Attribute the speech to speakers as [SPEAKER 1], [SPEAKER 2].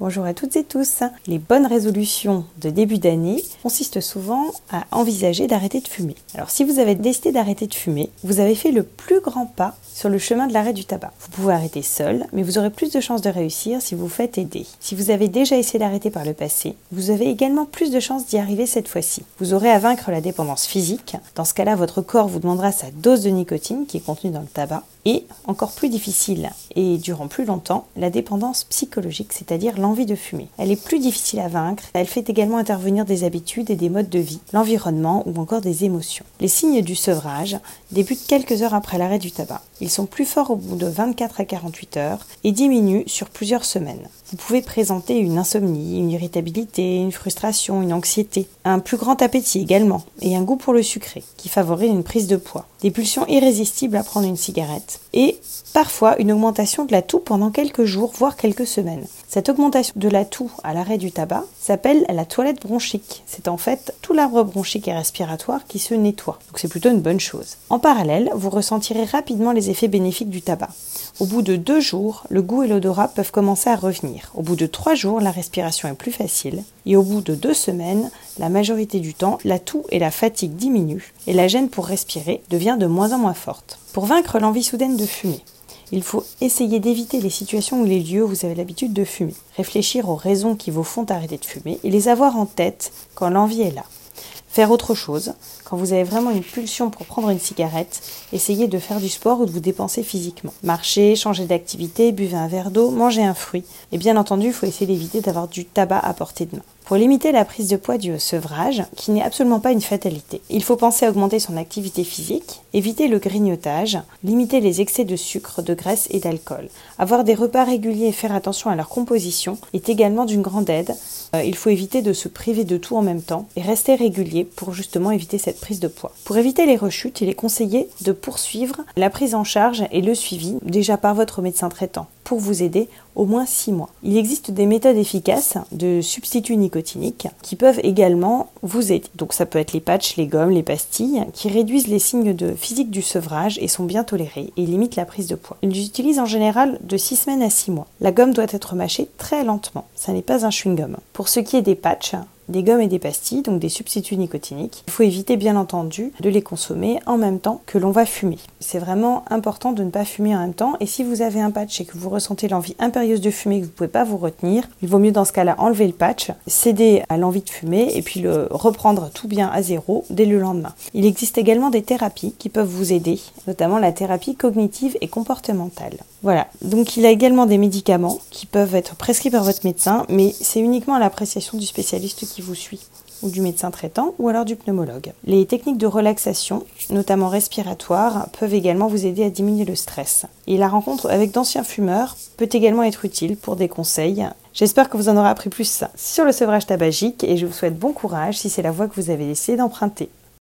[SPEAKER 1] Bonjour à toutes et tous. Les bonnes résolutions de début d'année consistent souvent à envisager d'arrêter de fumer. Alors si vous avez décidé d'arrêter de fumer, vous avez fait le plus grand pas sur le chemin de l'arrêt du tabac. Vous pouvez arrêter seul, mais vous aurez plus de chances de réussir si vous faites aider. Si vous avez déjà essayé d'arrêter par le passé, vous avez également plus de chances d'y arriver cette fois-ci. Vous aurez à vaincre la dépendance physique. Dans ce cas-là, votre corps vous demandera sa dose de nicotine qui est contenue dans le tabac. Et, encore plus difficile et durant plus longtemps, la dépendance psychologique, c'est-à-dire l'envie de fumer. Elle est plus difficile à vaincre, elle fait également intervenir des habitudes et des modes de vie, l'environnement ou encore des émotions. Les signes du sevrage débutent quelques heures après l'arrêt du tabac. Ils sont plus forts au bout de 24 à 48 heures et diminuent sur plusieurs semaines. Vous pouvez présenter une insomnie, une irritabilité, une frustration, une anxiété, un plus grand appétit également et un goût pour le sucré qui favorise une prise de poids, des pulsions irrésistibles à prendre une cigarette et parfois une augmentation de la toux pendant quelques jours voire quelques semaines. Cette augmentation de la toux à l'arrêt du tabac s'appelle la toilette bronchique. C'est en fait tout l'arbre bronchique et respiratoire qui se nettoie. Donc c'est plutôt une bonne chose. En parallèle, vous ressentirez rapidement les effets bénéfiques du tabac. Au bout de deux jours, le goût et l'odorat peuvent commencer à revenir. Au bout de trois jours, la respiration est plus facile. Et au bout de deux semaines, la majorité du temps, la toux et la fatigue diminuent et la gêne pour respirer devient de moins en moins forte. Pour vaincre l'envie soudaine de fumer, il faut essayer d'éviter les situations ou les lieux où vous avez l'habitude de fumer. Réfléchir aux raisons qui vous font arrêter de fumer et les avoir en tête quand l'envie est là. Faire autre chose, quand vous avez vraiment une pulsion pour prendre une cigarette, essayez de faire du sport ou de vous dépenser physiquement. Marcher, changer d'activité, buvez un verre d'eau, mangez un fruit. Et bien entendu, il faut essayer d'éviter d'avoir du tabac à portée de main. Pour limiter la prise de poids au sevrage, qui n'est absolument pas une fatalité, il faut penser à augmenter son activité physique, éviter le grignotage, limiter les excès de sucre, de graisse et d'alcool. Avoir des repas réguliers et faire attention à leur composition est également d'une grande aide. Euh, il faut éviter de se priver de tout en même temps et rester régulier pour justement éviter cette prise de poids. Pour éviter les rechutes, il est conseillé de poursuivre la prise en charge et le suivi déjà par votre médecin traitant pour vous aider au moins 6 mois. Il existe des méthodes efficaces de substituts nicotiniques qui peuvent également vous aider. Donc ça peut être les patchs, les gommes, les pastilles qui réduisent les signes de physique du sevrage et sont bien tolérés et limitent la prise de poids. Ils utilisent en général de 6 semaines à 6 mois. La gomme doit être mâchée très lentement. Ça n'est pas un chewing-gum. Pour ce qui est des patchs, des gommes et des pastilles, donc des substituts nicotiniques. Il faut éviter bien entendu de les consommer en même temps que l'on va fumer. C'est vraiment important de ne pas fumer en même temps et si vous avez un patch et que vous ressentez l'envie impérieuse de fumer que vous ne pouvez pas vous retenir, il vaut mieux dans ce cas-là enlever le patch, céder à l'envie de fumer et puis le reprendre tout bien à zéro dès le lendemain. Il existe également des thérapies qui peuvent vous aider, notamment la thérapie cognitive et comportementale. Voilà, donc il y a également des médicaments qui peuvent être prescrits par votre médecin, mais c'est uniquement à l'appréciation du spécialiste qui vous suit ou du médecin traitant ou alors du pneumologue. Les techniques de relaxation, notamment respiratoires, peuvent également vous aider à diminuer le stress. Et la rencontre avec d'anciens fumeurs peut également être utile pour des conseils. J'espère que vous en aurez appris plus sur le sevrage tabagique et je vous souhaite bon courage si c'est la voie que vous avez essayé d'emprunter.